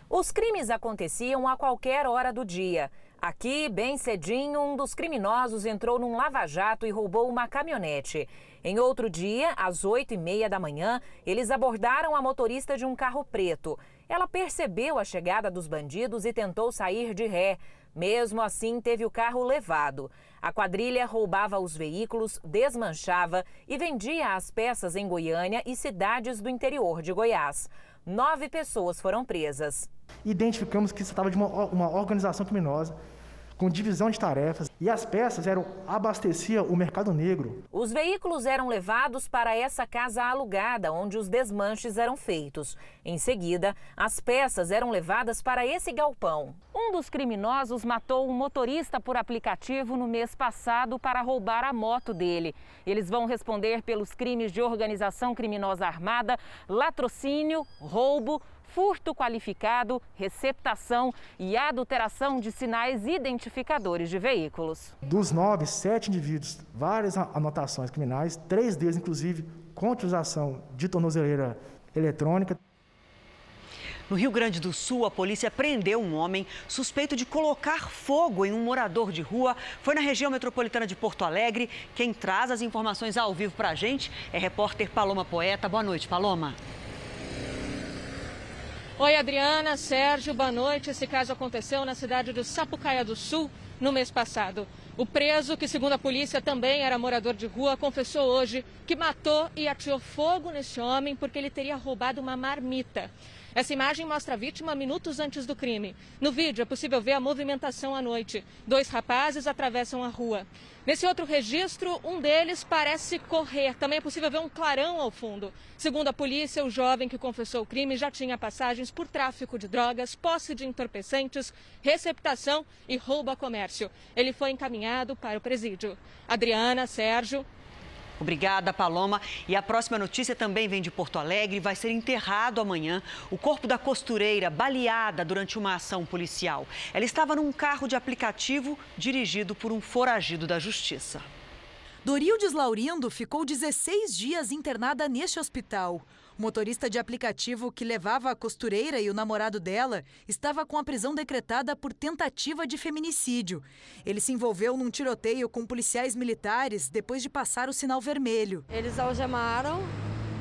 Os crimes aconteciam a qualquer hora do dia. Aqui, bem cedinho, um dos criminosos entrou num lava-jato e roubou uma caminhonete. Em outro dia, às oito e meia da manhã, eles abordaram a motorista de um carro preto. Ela percebeu a chegada dos bandidos e tentou sair de ré. Mesmo assim, teve o carro levado. A quadrilha roubava os veículos, desmanchava e vendia as peças em Goiânia e cidades do interior de Goiás. Nove pessoas foram presas. Identificamos que se tratava de uma, uma organização criminosa com divisão de tarefas e as peças eram abastecia o mercado negro. Os veículos eram levados para essa casa alugada onde os desmanches eram feitos. Em seguida, as peças eram levadas para esse galpão. Um dos criminosos matou um motorista por aplicativo no mês passado para roubar a moto dele. Eles vão responder pelos crimes de organização criminosa armada, latrocínio, roubo, furto qualificado, receptação e adulteração de sinais identificadores de veículos. Dos nove, sete indivíduos, várias anotações criminais, três deles, inclusive, com utilização de tornozeleira eletrônica. No Rio Grande do Sul, a polícia prendeu um homem suspeito de colocar fogo em um morador de rua. Foi na região metropolitana de Porto Alegre. Quem traz as informações ao vivo para a gente é repórter Paloma Poeta. Boa noite, Paloma. Oi, Adriana, Sérgio, boa noite. Esse caso aconteceu na cidade de Sapucaia do Sul no mês passado. O preso, que segundo a polícia também era morador de rua, confessou hoje que matou e atirou fogo nesse homem porque ele teria roubado uma marmita. Essa imagem mostra a vítima minutos antes do crime. No vídeo é possível ver a movimentação à noite. Dois rapazes atravessam a rua. Nesse outro registro, um deles parece correr. Também é possível ver um clarão ao fundo. Segundo a polícia, o jovem que confessou o crime já tinha passagens por tráfico de drogas, posse de entorpecentes, receptação e roubo a comércio. Ele foi encaminhado para o presídio. Adriana, Sérgio, Obrigada, Paloma. E a próxima notícia também vem de Porto Alegre. Vai ser enterrado amanhã o corpo da costureira baleada durante uma ação policial. Ela estava num carro de aplicativo dirigido por um foragido da justiça. Dorildes Laurindo ficou 16 dias internada neste hospital. O motorista de aplicativo que levava a costureira e o namorado dela estava com a prisão decretada por tentativa de feminicídio. Ele se envolveu num tiroteio com policiais militares depois de passar o sinal vermelho. Eles algemaram,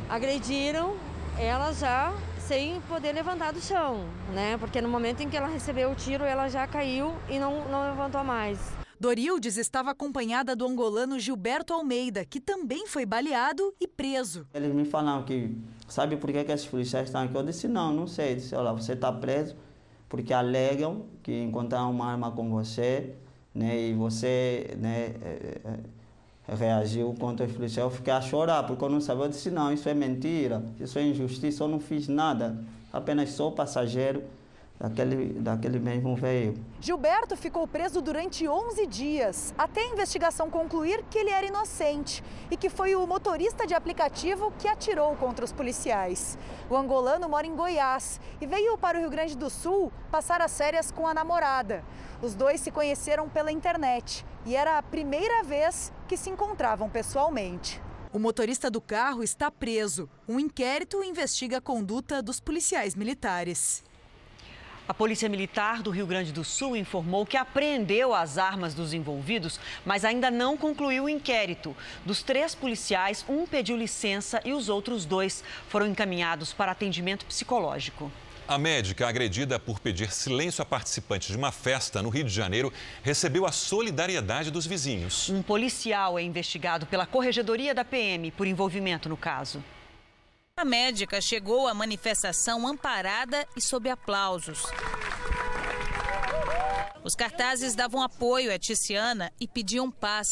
agrediram ela já sem poder levantar do chão, né? Porque no momento em que ela recebeu o tiro, ela já caiu e não, não levantou mais. Dorildes estava acompanhada do angolano Gilberto Almeida, que também foi baleado e preso. Eles me falaram que, sabe por que, que esses policiais estão aqui? Eu disse, não, não sei. Eu disse, olha, você está preso porque alegam que encontraram uma arma com você, né, e você, né, é, é, reagiu contra os policiais. Eu fiquei a chorar, porque eu não sabia. Eu disse, não, isso é mentira, isso é injustiça, eu não fiz nada, apenas sou passageiro daquele, daquele mesmo veio. Gilberto ficou preso durante 11 dias, até a investigação concluir que ele era inocente e que foi o motorista de aplicativo que atirou contra os policiais. O angolano mora em Goiás e veio para o Rio Grande do Sul passar as férias com a namorada. Os dois se conheceram pela internet e era a primeira vez que se encontravam pessoalmente. O motorista do carro está preso. Um inquérito investiga a conduta dos policiais militares. A Polícia Militar do Rio Grande do Sul informou que apreendeu as armas dos envolvidos, mas ainda não concluiu o inquérito. Dos três policiais, um pediu licença e os outros dois foram encaminhados para atendimento psicológico. A médica, agredida por pedir silêncio a participantes de uma festa no Rio de Janeiro, recebeu a solidariedade dos vizinhos. Um policial é investigado pela Corregedoria da PM por envolvimento no caso. A médica chegou à manifestação amparada e sob aplausos. Os cartazes davam apoio a Ticiana e pediam paz.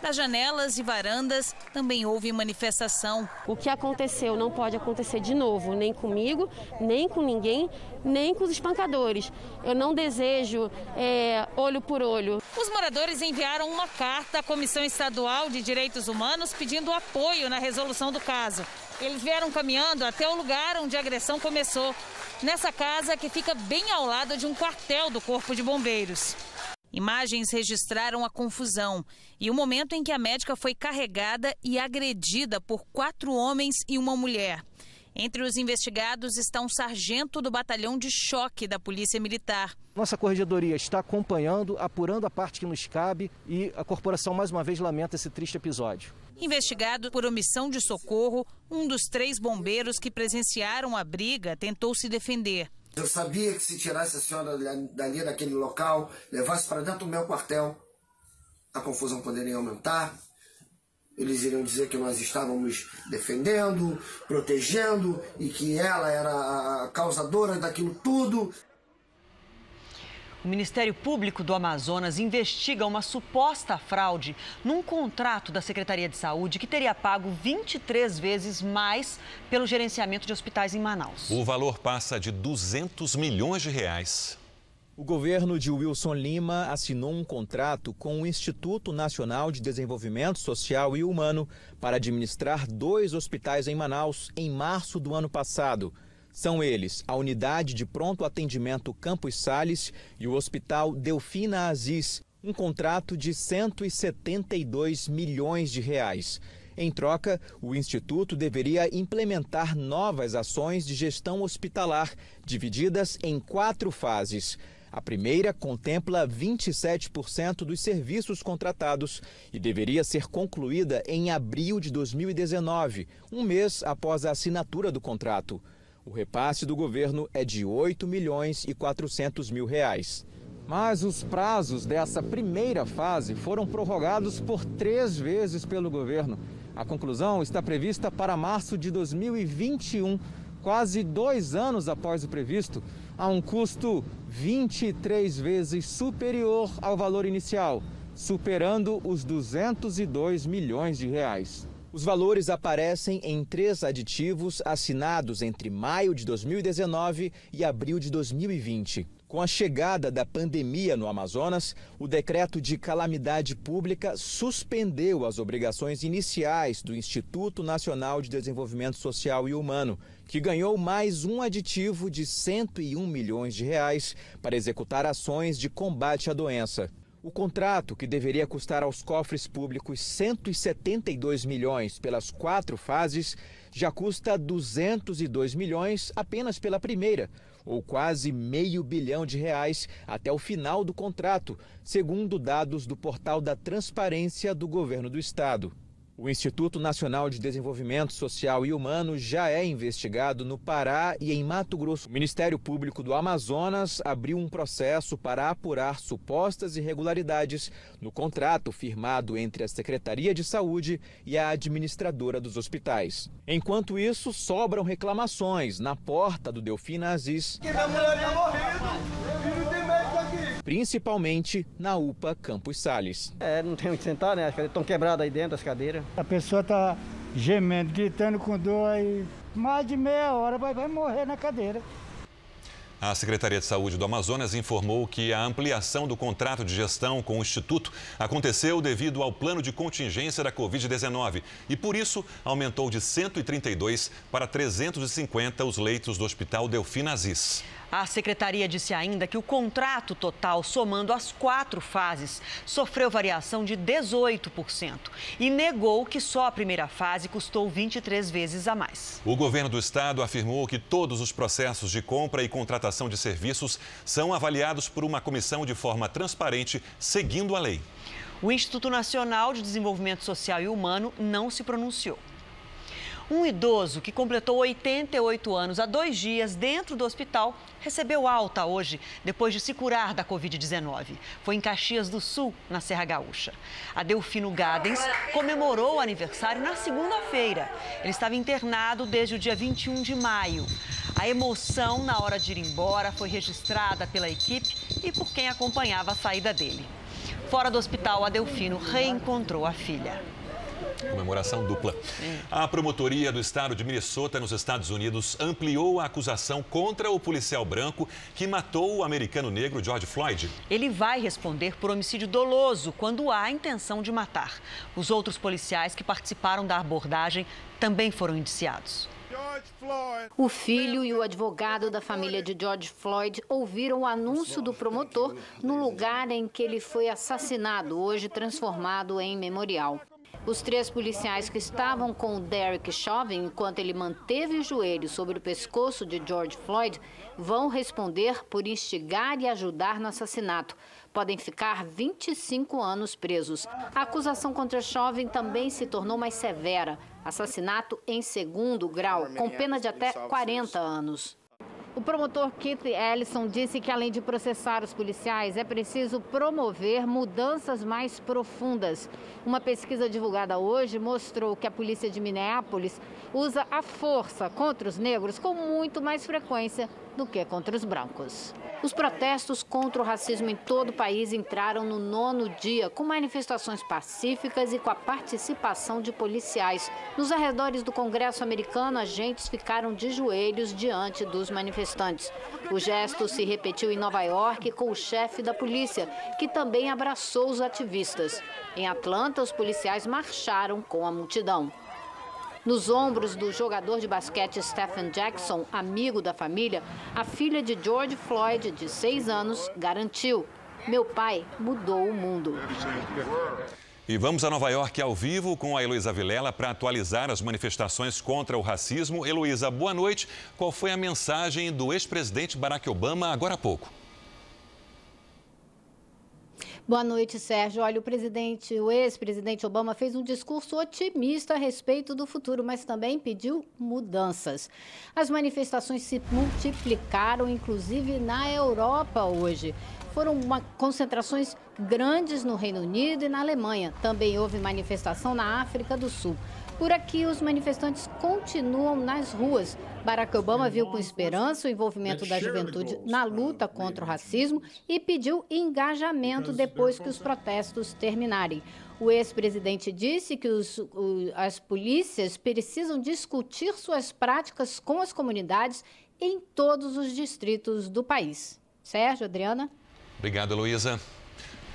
Das janelas e varandas também houve manifestação. O que aconteceu não pode acontecer de novo, nem comigo, nem com ninguém, nem com os espancadores. Eu não desejo é, olho por olho. Os moradores enviaram uma carta à Comissão Estadual de Direitos Humanos pedindo apoio na resolução do caso. Eles vieram caminhando até o lugar onde a agressão começou, nessa casa que fica bem ao lado de um quartel do Corpo de Bombeiros. Imagens registraram a confusão e o momento em que a médica foi carregada e agredida por quatro homens e uma mulher. Entre os investigados está um sargento do batalhão de choque da Polícia Militar. Nossa corregedoria está acompanhando, apurando a parte que nos cabe e a corporação mais uma vez lamenta esse triste episódio. Investigado por omissão de socorro, um dos três bombeiros que presenciaram a briga tentou se defender. Eu sabia que se tirasse a senhora dali daquele local, levasse para dentro do meu quartel, a confusão poderia aumentar. Eles iriam dizer que nós estávamos defendendo, protegendo e que ela era a causadora daquilo tudo. O Ministério Público do Amazonas investiga uma suposta fraude num contrato da Secretaria de Saúde que teria pago 23 vezes mais pelo gerenciamento de hospitais em Manaus. O valor passa de 200 milhões de reais. O governo de Wilson Lima assinou um contrato com o Instituto Nacional de Desenvolvimento Social e Humano para administrar dois hospitais em Manaus em março do ano passado. São eles a Unidade de Pronto Atendimento Campos Sales e o Hospital Delfina Aziz, um contrato de 172 milhões de reais. Em troca, o Instituto deveria implementar novas ações de gestão hospitalar, divididas em quatro fases. A primeira contempla 27% dos serviços contratados e deveria ser concluída em abril de 2019, um mês após a assinatura do contrato. O repasse do governo é de 8 milhões e 400 mil reais. Mas os prazos dessa primeira fase foram prorrogados por três vezes pelo governo. A conclusão está prevista para março de 2021, quase dois anos após o previsto, a um custo 23 vezes superior ao valor inicial, superando os 202 milhões de reais. Os valores aparecem em três aditivos assinados entre maio de 2019 e abril de 2020. Com a chegada da pandemia no Amazonas, o decreto de calamidade pública suspendeu as obrigações iniciais do Instituto Nacional de Desenvolvimento Social e Humano, que ganhou mais um aditivo de 101 milhões de reais para executar ações de combate à doença. O contrato, que deveria custar aos cofres públicos 172 milhões pelas quatro fases, já custa 202 milhões apenas pela primeira, ou quase meio bilhão de reais até o final do contrato, segundo dados do portal da Transparência do Governo do Estado. O Instituto Nacional de Desenvolvimento Social e Humano já é investigado no Pará e em Mato Grosso. O Ministério Público do Amazonas abriu um processo para apurar supostas irregularidades no contrato firmado entre a Secretaria de Saúde e a administradora dos hospitais. Enquanto isso, sobram reclamações na porta do Delfina Aziz. Que minha mulher tá principalmente na UPA Campos Sales. É, não tem onde sentar, né? As cadeiras estão quebradas aí dentro, as cadeiras. A pessoa está gemendo, gritando com dor aí. Mais de meia hora vai, vai morrer na cadeira. A Secretaria de Saúde do Amazonas informou que a ampliação do contrato de gestão com o Instituto aconteceu devido ao plano de contingência da Covid-19 e, por isso, aumentou de 132 para 350 os leitos do Hospital Delfim Aziz. A secretaria disse ainda que o contrato total, somando as quatro fases, sofreu variação de 18% e negou que só a primeira fase custou 23 vezes a mais. O governo do estado afirmou que todos os processos de compra e contratação de serviços são avaliados por uma comissão de forma transparente, seguindo a lei. O Instituto Nacional de Desenvolvimento Social e Humano não se pronunciou. Um idoso que completou 88 anos há dois dias dentro do hospital recebeu alta hoje, depois de se curar da Covid-19. Foi em Caxias do Sul, na Serra Gaúcha. A Delfino Gadens comemorou o aniversário na segunda-feira. Ele estava internado desde o dia 21 de maio. A emoção na hora de ir embora foi registrada pela equipe e por quem acompanhava a saída dele. Fora do hospital, a Delfino reencontrou a filha. Comemoração dupla. A promotoria do estado de Minnesota, nos Estados Unidos, ampliou a acusação contra o policial branco que matou o americano negro George Floyd. Ele vai responder por homicídio doloso quando há intenção de matar. Os outros policiais que participaram da abordagem também foram indiciados. O filho e o advogado da família de George Floyd ouviram o anúncio do promotor no lugar em que ele foi assassinado, hoje transformado em memorial. Os três policiais que estavam com o Derek Chauvin enquanto ele manteve os joelhos sobre o pescoço de George Floyd vão responder por instigar e ajudar no assassinato. Podem ficar 25 anos presos. A acusação contra Chauvin também se tornou mais severa. Assassinato em segundo grau, com pena de até 40 anos. O promotor Keith Ellison disse que, além de processar os policiais, é preciso promover mudanças mais profundas. Uma pesquisa divulgada hoje mostrou que a polícia de Minneapolis usa a força contra os negros com muito mais frequência do que contra os brancos. Os protestos contra o racismo em todo o país entraram no nono dia, com manifestações pacíficas e com a participação de policiais. Nos arredores do Congresso americano, agentes ficaram de joelhos diante dos manifestantes. O gesto se repetiu em Nova York com o chefe da polícia, que também abraçou os ativistas. Em Atlanta, os policiais marcharam com a multidão. Nos ombros do jogador de basquete Stephen Jackson, amigo da família, a filha de George Floyd, de seis anos, garantiu: Meu pai mudou o mundo. E vamos a Nova York ao vivo com a Heloísa Vilela para atualizar as manifestações contra o racismo. Heloísa, boa noite. Qual foi a mensagem do ex-presidente Barack Obama agora há pouco? Boa noite, Sérgio. Olha, o presidente, o ex-presidente Obama fez um discurso otimista a respeito do futuro, mas também pediu mudanças. As manifestações se multiplicaram, inclusive na Europa hoje. Foram uma, concentrações grandes no Reino Unido e na Alemanha. Também houve manifestação na África do Sul. Por aqui, os manifestantes continuam nas ruas. Barack Obama viu com esperança o envolvimento da juventude na luta contra o racismo e pediu engajamento depois que os protestos terminarem. O ex-presidente disse que os, as polícias precisam discutir suas práticas com as comunidades em todos os distritos do país. Sérgio, Adriana. Obrigado, Luísa.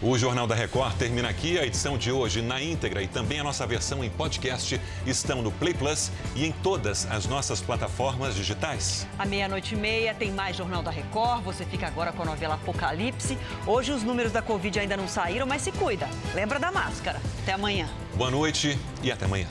O Jornal da Record termina aqui. A edição de hoje na íntegra e também a nossa versão em podcast estão no Play Plus e em todas as nossas plataformas digitais. À meia-noite e meia tem mais Jornal da Record. Você fica agora com a novela Apocalipse. Hoje os números da Covid ainda não saíram, mas se cuida. Lembra da máscara. Até amanhã. Boa noite e até amanhã.